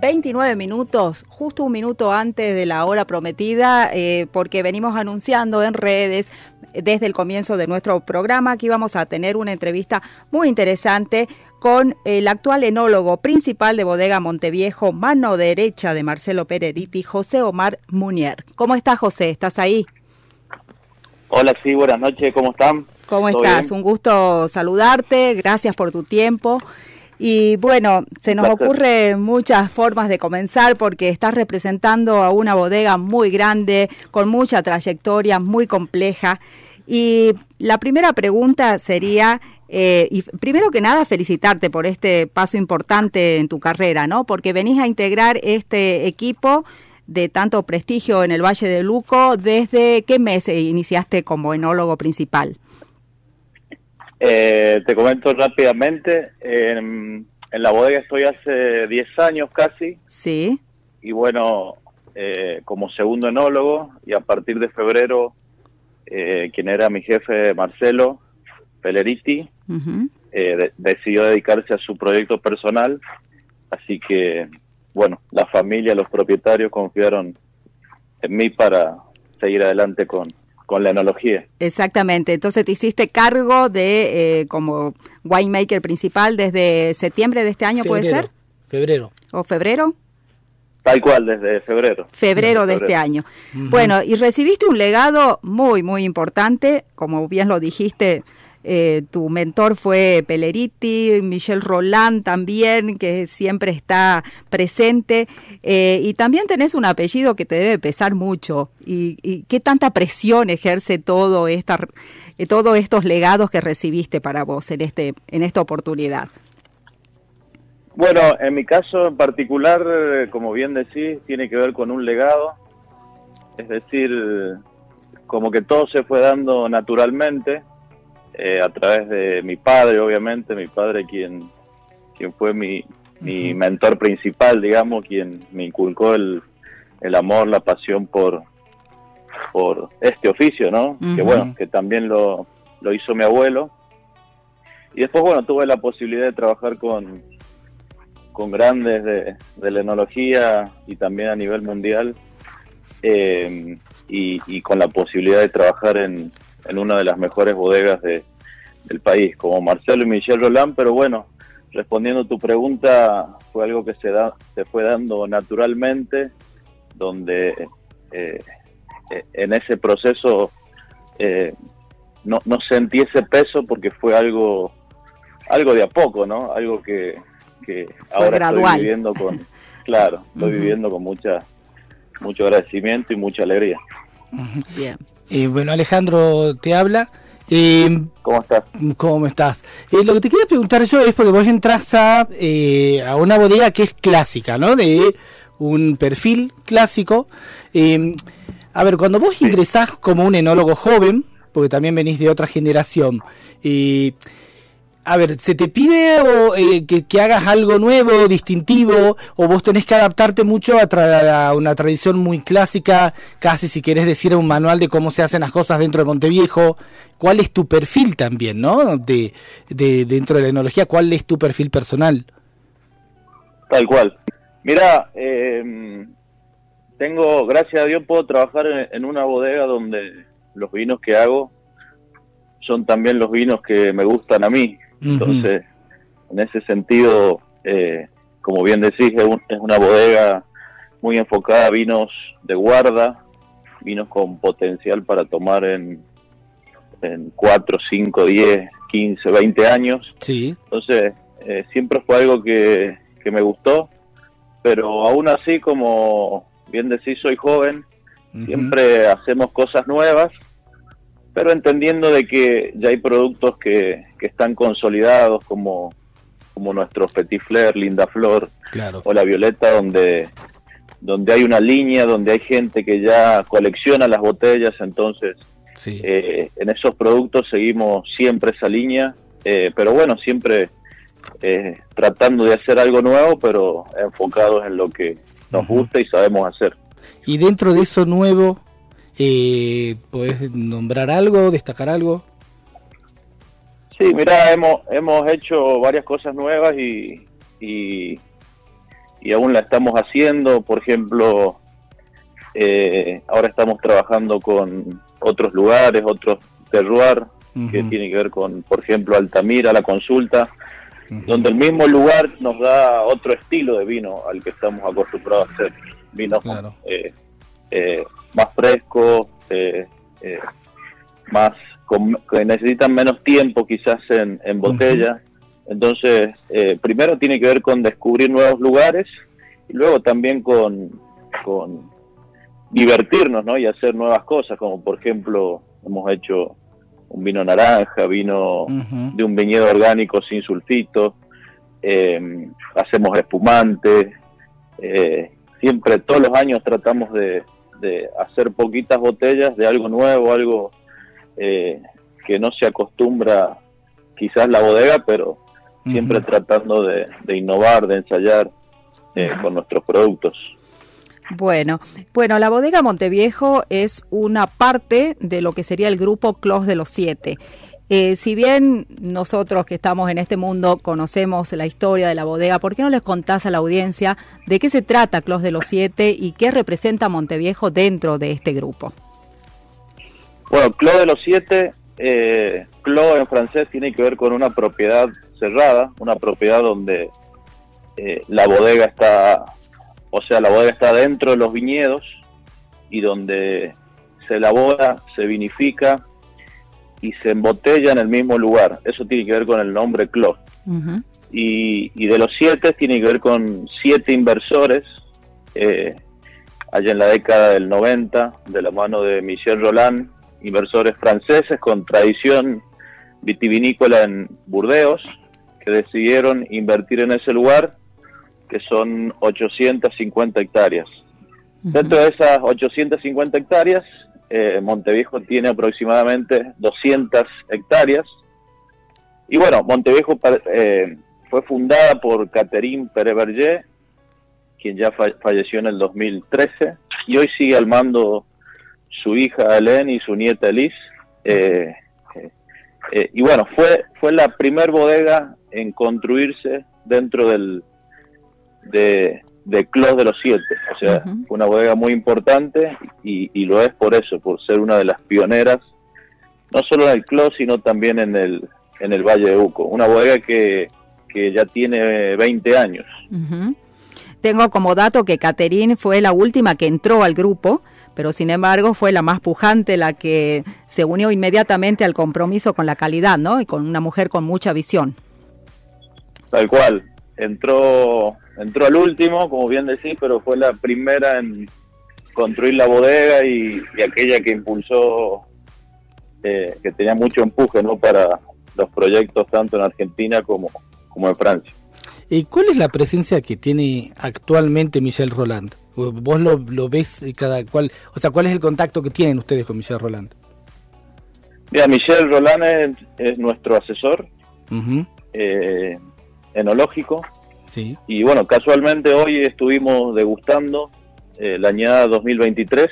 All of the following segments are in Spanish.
29 minutos, justo un minuto antes de la hora prometida, eh, porque venimos anunciando en redes eh, desde el comienzo de nuestro programa que íbamos a tener una entrevista muy interesante con el actual enólogo principal de Bodega Monteviejo, mano derecha de Marcelo Pereriti, José Omar Munier. ¿Cómo estás, José? ¿Estás ahí? Hola, sí, buenas noches, ¿cómo están? ¿Cómo ¿Todo estás? bien? Un gusto saludarte, gracias por tu tiempo. Y bueno, se nos ocurre muchas formas de comenzar porque estás representando a una bodega muy grande, con mucha trayectoria, muy compleja. Y la primera pregunta sería, eh, y primero que nada, felicitarte por este paso importante en tu carrera, ¿no? Porque venís a integrar este equipo de tanto prestigio en el Valle de Luco. ¿Desde qué mes iniciaste como enólogo principal? Eh, te comento rápidamente, en, en la bodega estoy hace 10 años casi Sí. y bueno, eh, como segundo enólogo y a partir de febrero, eh, quien era mi jefe Marcelo Peleriti, ujú. eh, de- decidió dedicarse a su proyecto personal, así que bueno, la familia, los propietarios confiaron en mí para seguir adelante con, con la enología. Exactamente, entonces te hiciste cargo de eh, como winemaker principal desde septiembre de este año, ¿puede ser? Febrero. ¿O febrero? Tal cual, desde febrero. Febrero de Febrero. este año. Bueno, y recibiste un legado muy, muy importante, como bien lo dijiste, eh, tu mentor fue Peleriti, Michel Roland también, que siempre está presente, eh, y también tenés un apellido que te debe pesar mucho. ¿Y, qué tanta presión ejerce todo esta, eh, todos estos legados que recibiste para vos en, este, en esta oportunidad? Bueno, en mi caso en particular, como bien decís, tiene que ver con un legado. Es decir, como que todo se fue dando naturalmente eh, a través de mi padre, obviamente, mi padre quien, quien fue mi, mi mentor principal, digamos, quien me inculcó el, el amor, la pasión por, por este oficio, ¿no? Que bueno, que también lo, lo hizo mi abuelo. Y después, bueno, tuve la posibilidad de trabajar con, con grandes de, de la enología y también a nivel mundial eh, y, y con la posibilidad de trabajar en, en una de las mejores bodegas de- del país, como Marcelo y Michel Roland, pero bueno, respondiendo a tu pregunta, fue algo que se, da, se fue dando naturalmente, donde eh, eh, en ese proceso eh, no, no sentí ese peso porque fue algo algo de a poco, ¿no? Algo que, que ahora gradual. estoy viviendo con, claro, estoy viviendo con mucha mucho agradecimiento y mucha alegría. Bien. Eh, bueno, Alejandro te habla. Eh, ¿Cómo estás? ¿Cómo estás? Eh, lo que te quería preguntar yo es porque vos entras a, a una bodega que es clásica, ¿no? De un perfil clásico. Eh, a ver, cuando vos ingresás como un enólogo joven, porque también venís de otra generación, eh, a ver, ¿se te pide o, eh, que, hagas algo nuevo, distintivo, o vos tenés que adaptarte mucho a, tra- a una tradición muy clásica, casi si querés decir un manual de cómo se hacen las cosas dentro de Monteviejo? ¿Cuál es tu perfil también, no? De, de dentro de la enología, ¿cuál es tu perfil personal? Tal cual. Mira, eh, tengo, gracias a Dios, puedo trabajar en una bodega donde los vinos que hago son también los vinos que me gustan a mí. Entonces, en ese sentido, eh, como bien decís, es, un- es una bodega muy enfocada a vinos de guarda, vinos con potencial para tomar en, en 4, 5, 10, 15, 20 años. Sí. Entonces, eh, siempre fue algo que, que me gustó, pero aún así, como bien decís, soy joven, siempre hacemos cosas nuevas, pero entendiendo de que ya hay productos que, que están consolidados, como, como nuestros Petit Fleur, Linda Flor Claro. o la Violeta, donde, donde hay una línea, donde hay gente que ya colecciona las botellas, entonces Sí. eh, en esos productos seguimos siempre esa línea, eh, pero bueno, siempre eh, tratando de hacer algo nuevo, pero enfocados en lo que nos gusta y sabemos hacer. Y dentro de eso nuevo, eh, ¿podés nombrar algo, destacar algo? Sí, mira, hemos, hemos hecho varias cosas nuevas y, y, y aún la estamos haciendo. Por ejemplo, eh, ahora estamos trabajando con otros lugares, otros terroir, que tiene que ver con, por ejemplo, Altamira, la consulta, donde el mismo lugar nos da otro estilo de vino al que estamos acostumbrados a hacer. Vinos Claro. eh, eh, más frescos, eh, eh, más con- que necesitan menos tiempo quizás en, en botella. Entonces, eh, primero tiene que ver con descubrir nuevos lugares y luego también con, con divertirnos ¿no? y hacer nuevas cosas, como por ejemplo hemos hecho un vino naranja, vino de un viñedo orgánico sin sulfito, eh, hacemos espumante, eh, siempre todos los años tratamos de, de hacer poquitas botellas de algo nuevo, algo eh, que no se acostumbra quizás la bodega, pero siempre tratando de, de innovar, de ensayar eh, con nuestros productos. Bueno, bueno, la bodega Monteviejo es una parte de lo que sería el grupo Clos de los Siete. Eh, si bien nosotros que estamos en este mundo conocemos la historia de la bodega, ¿por qué no les contás a la audiencia de qué se trata Clos de los Siete y qué representa Monteviejo dentro de este grupo? Bueno, Clos de los Siete, eh, Clos en francés tiene que ver con una propiedad cerrada, una propiedad donde eh, la bodega está, o sea, la bodega está dentro de los viñedos y donde se elabora, se vinifica y se embotella en el mismo lugar. Eso tiene que ver con el nombre Clos. Ujú. Y, y de los siete tiene que ver con siete inversores, eh, allá en la década del 90, de la mano de Michel Roland, inversores franceses con tradición vitivinícola en Burdeos, que decidieron invertir en ese lugar, que son 850 hectáreas. Dentro de esas 850 hectáreas, eh, Monteviejo tiene aproximadamente 200 hectáreas. Y bueno, Monteviejo eh, fue fundada por Catherine Pereverger, quien ya fa- falleció en el 2013, y hoy sigue al mando su hija Hélène y su nieta. Eh, eh, eh, y bueno, fue, fue la primer bodega en construirse dentro del de, de Clos de los Siete. O sea, una bodega muy importante y, y lo es por eso, por ser una de las pioneras, no solo en el Clos, sino también en el, en el Valle de Uco. Una bodega que, que ya tiene 20 años. Tengo como dato que Caterine fue la última que entró al grupo, pero sin embargo fue la más pujante, la que se unió inmediatamente al compromiso con la calidad, ¿no? Y con una mujer con mucha visión. Tal cual. Entró, entró al último, como bien decís, pero fue la primera en construir la bodega y, y aquella que impulsó, eh, que tenía mucho empuje ¿no? para los proyectos tanto en Argentina como, como en Francia. ¿Y cuál es la presencia que tiene actualmente Michel Roland? ¿Vos lo, lo ves cada cual? O sea, ¿cuál es el contacto que tienen ustedes con Michel Roland? Mira, Michel Roland es, es nuestro asesor. Eh, enológico. Sí. Y bueno, casualmente hoy estuvimos degustando eh, la añada 2023.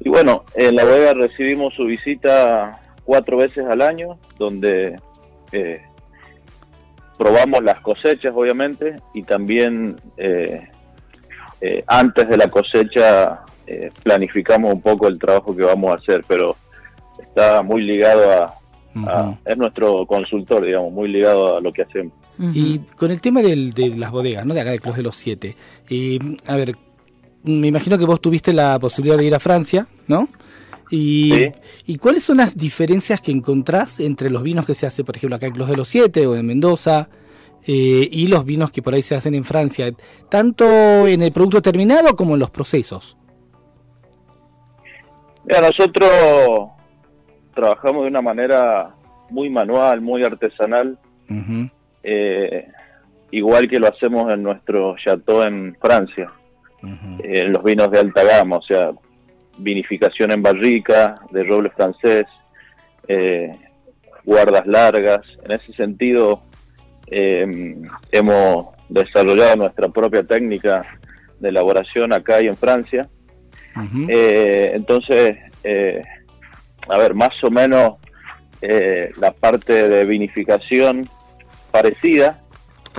Y bueno, en la bodega recibimos su visita cuatro veces al año, donde eh, probamos las cosechas, obviamente, y también eh, eh, antes de la cosecha eh, planificamos un poco el trabajo que vamos a hacer, pero está muy ligado a, es nuestro consultor, digamos, muy ligado a lo que hacemos. Y con el tema del- de las bodegas, ¿no? De acá de Clos de los Siete. eh, a ver, me imagino que vos tuviste la posibilidad de ir a Francia, ¿no? Y, Sí. ¿Y cuáles son las diferencias que encontrás entre los vinos que se hace, por ejemplo, acá en Clos de los Siete o en Mendoza, eh, y los vinos que por ahí se hacen en Francia, tanto en el producto terminado como en los procesos? Mira, nosotros trabajamos de una manera muy manual, muy artesanal, Ujú, eh, igual que lo hacemos en nuestro chateau en Francia, en los vinos de alta gama, o sea, vinificación en barrica, de roble francés, eh, guardas largas. En ese sentido, eh, hemos desarrollado nuestra propia técnica de elaboración acá y en Francia. Eh, entonces, eh, a ver, más o menos la parte de vinificación parecida,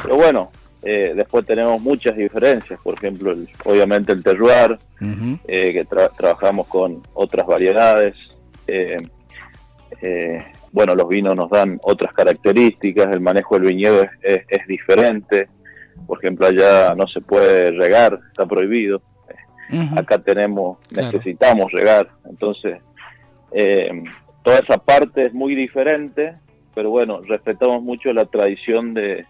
pero bueno, eh, después tenemos muchas diferencias, por ejemplo, el- obviamente el terroir, eh, que tra- trabajamos con otras variedades, eh, eh, bueno, los vinos nos dan otras características, el manejo del viñedo es, es- es diferente, por ejemplo, allá no se puede regar, está prohibido, acá tenemos, Claro. necesitamos regar, entonces eh, toda esa parte es muy diferente, pero bueno, respetamos mucho la tradición de,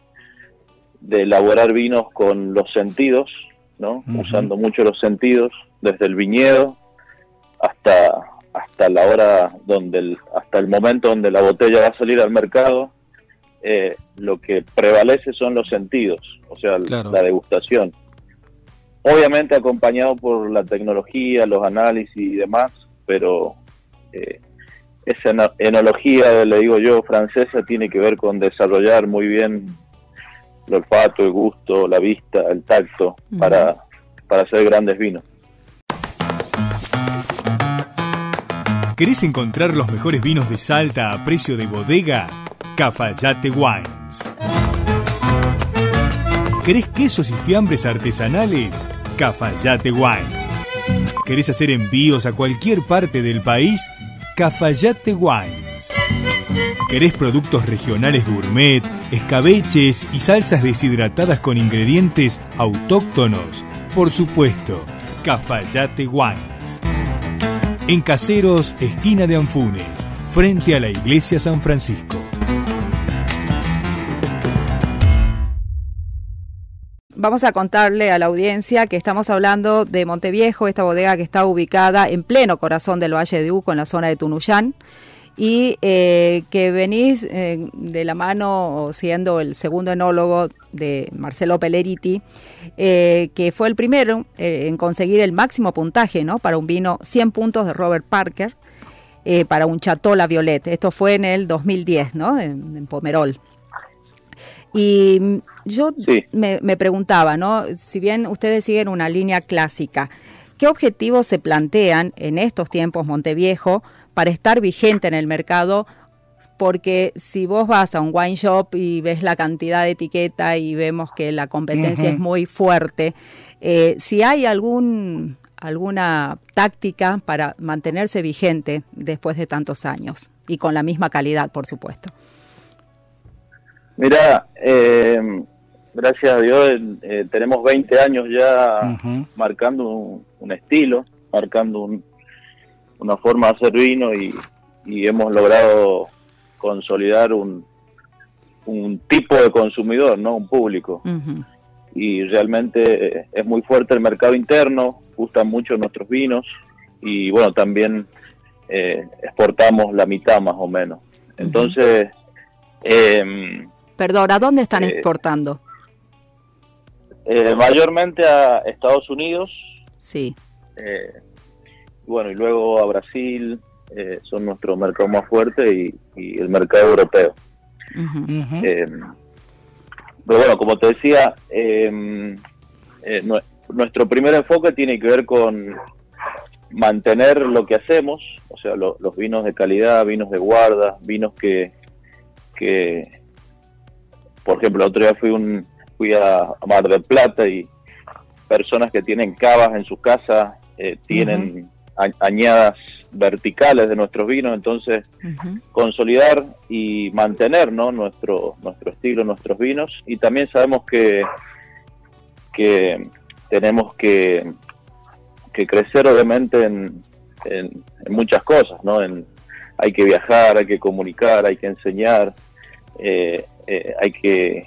de elaborar vinos con los sentidos, ¿no? Usando mucho los sentidos, desde el viñedo hasta hasta la hora donde el, hasta el momento donde la botella va a salir al mercado, eh, lo que prevalece son los sentidos, o sea, Claro. la degustación obviamente acompañado por la tecnología, los análisis y demás, pero eh, esa eno- enología, le digo yo, francesa, tiene que ver con desarrollar muy bien el olfato, el gusto, la vista, el tacto, para, para hacer grandes vinos. ¿Querés encontrar los mejores vinos de Salta a precio de bodega? Cafayate Wines. ¿Querés quesos y fiambres artesanales? Cafayate Wines. ¿Querés hacer envíos a cualquier parte del país? Cafayate Wines. ¿Querés productos regionales gourmet, escabeches y salsas deshidratadas con ingredientes autóctonos? Por supuesto, Cafayate Wines. En Caseros, esquina de Anfunes, frente a la iglesia San Francisco. Vamos a contarle a la audiencia que estamos hablando de Monteviejo, esta bodega que está ubicada en pleno corazón del Valle de Uco, en la zona de Tunuyán, y eh, que venís eh, de la mano siendo el segundo enólogo de Marcelo Pelleriti, eh, que fue el primero en conseguir el máximo puntaje ¿no? para un vino 100 puntos de Robert Parker, para un Chateau La Violette. Esto fue en el 2010, ¿no? en Pomerol. Y mm, yo Sí. me, me preguntaba, ¿no? Si bien ustedes siguen una línea clásica, ¿qué objetivos se plantean en estos tiempos Monteviejo para estar vigente en el mercado? Porque si vos vas a un wine shop y ves la cantidad de etiqueta y vemos que la competencia es muy fuerte, eh, si hay algún alguna táctica para mantenerse vigente después de tantos años y con la misma calidad, por supuesto. Mira, eh, gracias a Dios eh, tenemos 20 años ya marcando un, un estilo, marcando un- una forma de hacer vino y, y hemos logrado consolidar un, un tipo de consumidor, no un público. Y realmente eh, es muy fuerte el mercado interno, gustan mucho nuestros vinos y bueno, también eh, exportamos la mitad más o menos. Entonces, em, Perdón, ¿a dónde están Eh, exportando? eh, mayormente a Estados Unidos, Sí. eh, bueno, y luego a Brasil, eh, son nuestro mercado más fuerte y, y el mercado europeo. Eh, pero bueno, como te decía, eh, eh, nue- nuestro primer enfoque tiene que ver con mantener lo que hacemos, o sea, lo- los vinos de calidad, vinos de guarda, vinos que, que por ejemplo, el otro día fui, un, fui a, Mar del Plata y personas que tienen cavas en su casa eh, tienen añadas verticales de nuestros vinos, entonces consolidar y mantener ¿no? nuestro nuestro estilo, nuestros vinos y también sabemos que que tenemos que, que crecer obviamente en, en- en muchas cosas, ¿no? En, hay que viajar, hay que comunicar, hay que enseñar, eh, eh, hay que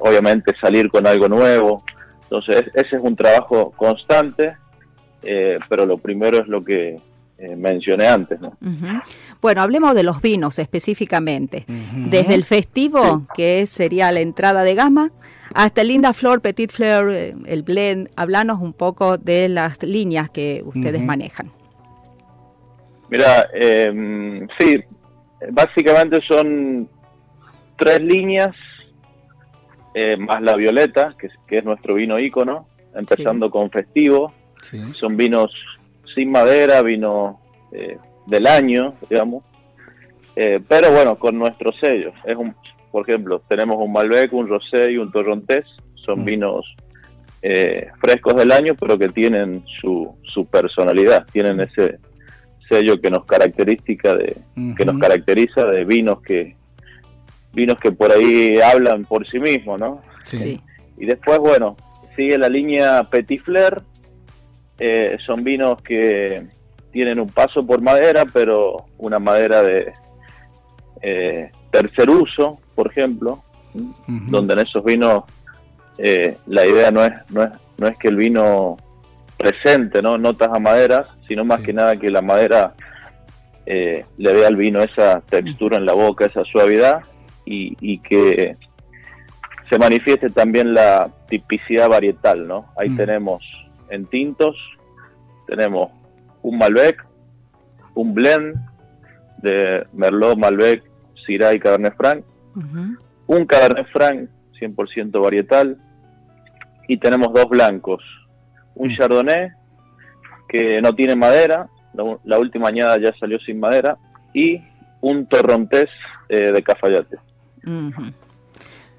obviamente salir con algo nuevo. Entonces ese es un trabajo constante, eh, pero lo primero es lo que eh, mencioné antes. Bueno, hablemos de los vinos específicamente. Desde el festivo, que es- sería la entrada de gama, hasta el Linda Flor, Petit Fleur, el blend. Hablanos un poco de las líneas que ustedes manejan. Mira, eh, sí, básicamente son tres líneas, eh, más la violeta, que es, que es nuestro vino ícono, empezando con festivo. Sí. Son vinos sin madera, vino eh, del año, digamos. Eh, pero bueno, con nuestros sellos. Es un, por ejemplo, tenemos un Malbec, un Rosé y un Torrontés. Son Mm. vinos eh, frescos del año, pero que tienen su, su personalidad. Tienen ese sello que nos característica de, que nos caracteriza de vinos que vinos que por ahí hablan por sí mismos, ¿no? Sí. Sí. Y después, bueno, sigue la línea Petit Flair. Eh, son vinos que tienen un paso por madera, pero una madera de eh, tercer uso, por ejemplo, donde en esos vinos eh, la idea no es, no, es, no es que el vino presente ¿no? notas a madera, sino más Sí. que nada que la madera eh, le dé al vino esa textura en la boca, esa suavidad y, y que se manifieste también la tipicidad varietal, ¿no? Ahí Mm. tenemos en tintos, tenemos un Malbec, un blend de Merlot, Malbec, Syrah y Cabernet Franc, un Cabernet Franc 100% varietal y tenemos dos blancos, un Mm. Chardonnay que no tiene madera, la, la última añada ya salió sin madera y un Torrontés eh, de Cafayate.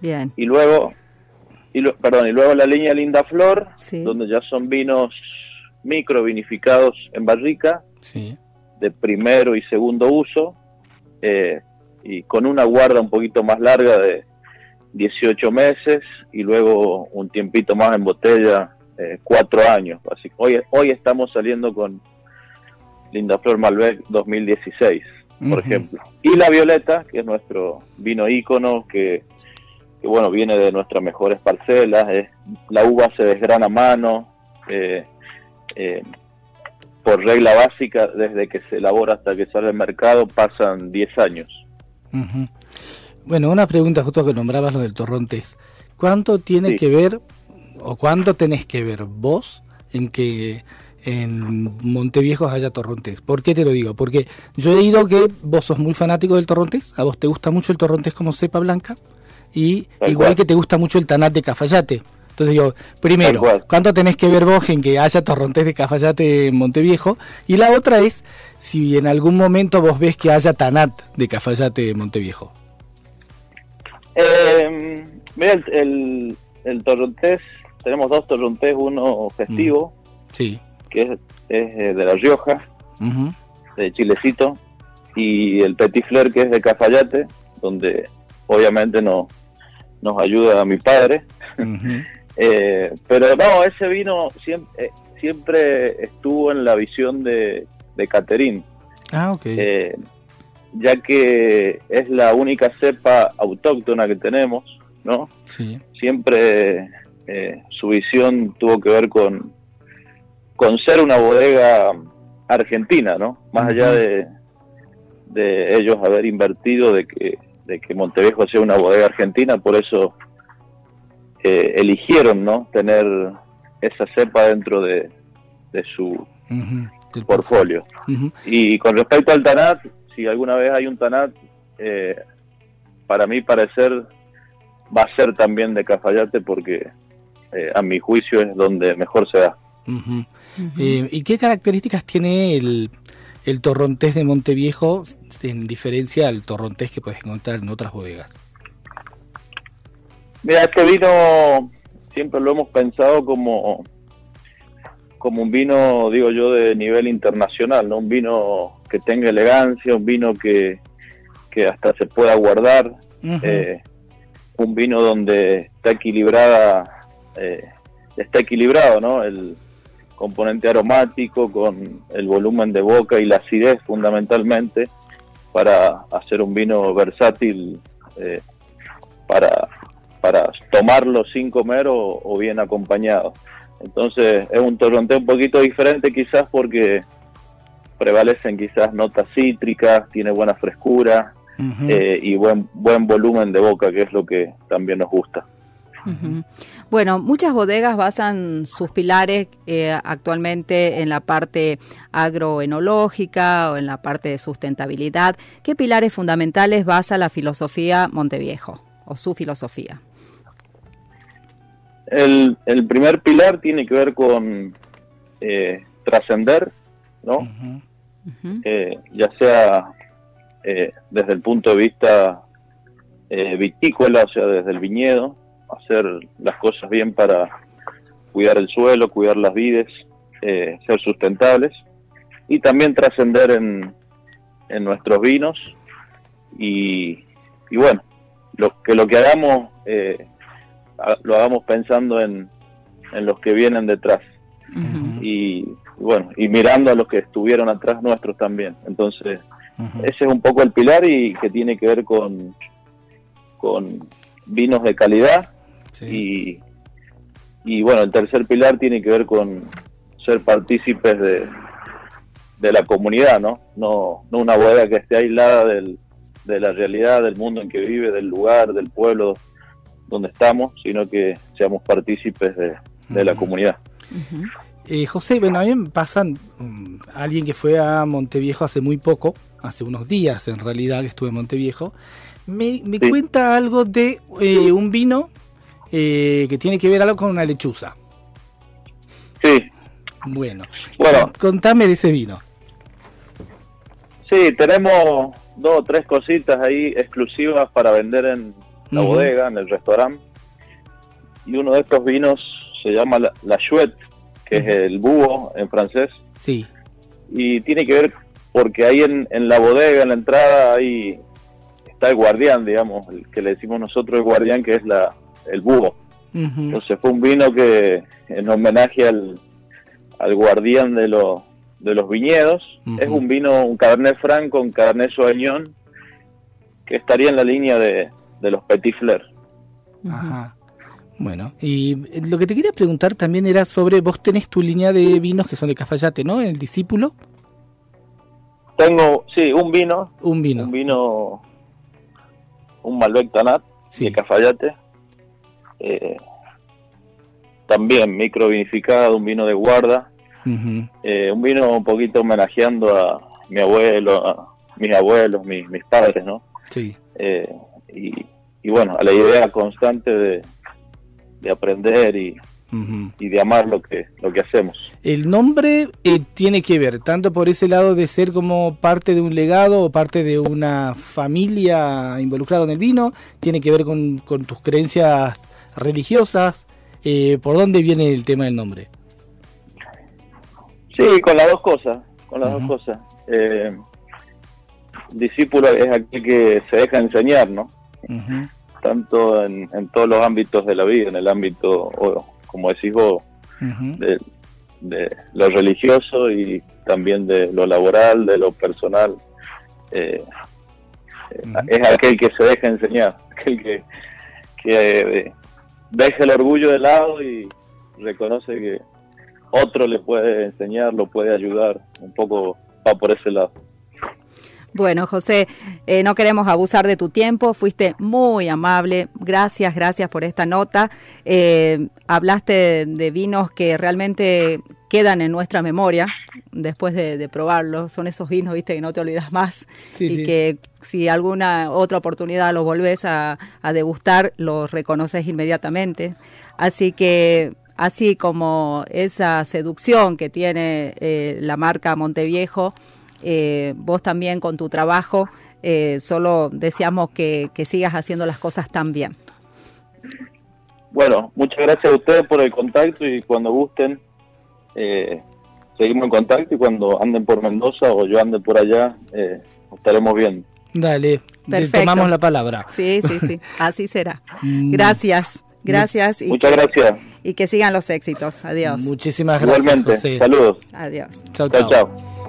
Bien. Y luego, y lo- perdón, y luego la línea Linda Flor, Sí. donde ya son vinos micro vinificados en barrica Sí. de primero y segundo uso eh, y con una guarda un poquito más larga de 18 meses y luego un tiempito más en botella, eh, cuatro años. Así que hoy, hoy estamos saliendo con Linda Flor Malbec 2016, por ejemplo. Y la Violeta, que es nuestro vino ícono, que, que, bueno, viene de nuestras mejores parcelas, es, la uva se desgrana a mano, eh, eh, por regla básica, desde que se elabora hasta que sale al mercado pasan 10 años. Bueno, una pregunta justo que nombrabas lo del Torrontés. ¿Cuánto tiene Sí. que ver o cuánto tenés que ver vos en que en Monteviejo haya Torrontés? ¿Por qué te lo digo? Porque yo he oído que vos sos muy fanático del Torrontés, a vos te gusta mucho el Torrontés como cepa blanca y Tal igual cual. que te gusta mucho el Tanat de Cafayate. Entonces digo, primero. ¿cuánto tenés que ver vos en que haya Torrontés de Cafayate en Monteviejo? Y la otra es si en algún momento vos ves que haya Tanat de Cafayate en Monteviejo. Eh, mira, el, el, el torrontés, tenemos dos torrontés, uno festivo, Sí. Que es, es eh, de La Rioja, de Chilecito, y el Petit Fleur, que es de Cafayate, donde obviamente no, nos ayuda mi padre. Eh, pero no, ese vino siempre, siempre estuvo en la visión de, de Caterín, Ah, ok. eh, ya que es la única cepa autóctona que tenemos, ¿no? sí. Siempre eh, su visión tuvo que ver con, con ser una bodega argentina, ¿no? Más allá de, de ellos haber invertido de que, de que Montevideo sea una bodega argentina, por eso eh, eligieron, ¿no? Tener esa cepa dentro de, de su portfolio. Y con respecto al Tanat, si alguna vez hay un Tanat, eh, para mí parecer va a ser también de Cafayate porque eh, a mi juicio es donde mejor se da. Eh, ¿Y qué características tiene el, el torrontés de Monteviejo en diferencia al torrontés que puedes encontrar en otras bodegas? Mira, este vino siempre lo hemos pensado como, como un vino, digo yo, de nivel internacional, ¿no? Un vino que tenga elegancia, un vino que, que hasta se pueda guardar, eh, un vino donde está equilibrada, eh, está equilibrado, ¿no? El componente aromático con el volumen de boca y la acidez fundamentalmente para hacer un vino versátil eh, para, para tomarlo sin comer o, o bien acompañado. Entonces es un torrontés un poquito diferente quizás porque prevalecen quizás notas cítricas, tiene buena frescura eh, y buen, buen volumen de boca, que es lo que también nos gusta. Bueno, muchas bodegas basan sus pilares eh, actualmente en la parte agroenológica o en la parte de sustentabilidad. ¿Qué pilares fundamentales basa la filosofía Monteviejo o su filosofía? El, el primer pilar tiene que ver con eh, trascender, ¿no? Eh, ya sea eh, desde el punto de vista eh, vitícola, o sea, desde el viñedo, hacer las cosas bien para cuidar el suelo, cuidar las vides, eh, ser sustentables y también trascender en, en nuestros vinos. Y, y bueno, lo, que lo que hagamos eh, lo hagamos pensando en, en los que vienen detrás. Y bueno, y mirando a los que estuvieron atrás nuestros también. Entonces, ese es un poco el pilar y que tiene que ver con, con vinos de calidad Sí. y, y bueno, el tercer pilar tiene que ver con ser partícipes de, de la comunidad, ¿no? ¿no? No una bodega que esté aislada del, de la realidad, del mundo en que vive, del lugar, del pueblo donde estamos, sino que seamos partícipes de, de la comunidad. Eh, José, bueno, a mí me pasan mm, alguien que fue a Monteviejo hace muy poco, hace unos días en realidad que estuve en Monteviejo, me, me Sí. cuenta algo de eh, un vino eh, que tiene que ver algo con una lechuza. Sí, Bueno, bueno, contame de ese vino. Sí, tenemos dos o tres cositas ahí exclusivas para vender en la bodega, en el restaurante. Y uno de estos vinos se llama la, la Chouette, que es el búho en francés. Sí. Y tiene que ver porque ahí en, en la bodega, en la entrada, ahí está el guardián, digamos, el que le decimos nosotros el guardián, que es la, el búho. Entonces fue un vino que en homenaje al, al guardián de, los de los viñedos. Es un vino, un Cabernet Franc con Cabernet Sauvignon, que estaría en la línea de, de los Petit Fleur. Ajá. Bueno, y lo que te quería preguntar también era sobre, vos tenés tu línea de vinos que son de Cafayate, ¿no? El discípulo, Tengo, sí, un vino, un vino. un vino, un Malbec Tanat Sí. de Cafayate. Eh, también microvinificado, un vino de guarda. Eh, un vino un poquito homenajeando a mi abuelo, a mis abuelos, mis, mis padres, ¿no? Sí. Eh, y, y bueno, a la idea constante de, de aprender y, y de amar lo que, lo que hacemos. El nombre eh, tiene que ver tanto por ese lado de ser como parte de un legado o parte de una familia involucrada en el vino, tiene que ver con, con tus creencias religiosas. Eh, ¿Por dónde viene el tema del nombre? Sí, con las dos cosas, con las dos cosas. Eh, discípulo es aquel que se deja enseñar, ¿no? Tanto en, en todos los ámbitos de la vida, en el ámbito, como decís vos, de, de lo religioso y también de lo laboral, de lo personal. Eh, eh. Es aquel que se deja enseñar, aquel que, que deja el orgullo de lado y reconoce que otro le puede enseñar, lo puede ayudar, un poco va por ese lado. Bueno, José, eh, no queremos abusar de tu tiempo, fuiste muy amable, gracias, gracias por esta nota. Eh, hablaste de vinos que realmente quedan en nuestra memoria después de, de probarlos, son esos vinos, viste, que no te olvidas más Sí, y sí. que si alguna otra oportunidad los volvés a, a degustar, los reconoces inmediatamente. Así que así como esa seducción que tiene eh, la marca Monteviejo, eh, vos también con tu trabajo, eh, solo deseamos que, que sigas haciendo las cosas tan bien. Bueno, muchas gracias a ustedes por el contacto y cuando gusten, eh, seguimos en contacto y cuando anden por Mendoza o yo ande por allá, eh, estaremos viendo. Dale, te Perfecto. tomamos la palabra. Sí, sí, sí, así será. Mm. Gracias, gracias y, Muchas gracias. y que sigan los éxitos. Adiós. Muchísimas gracias, Igualmente, José. saludos. Adiós. Chao, Chao,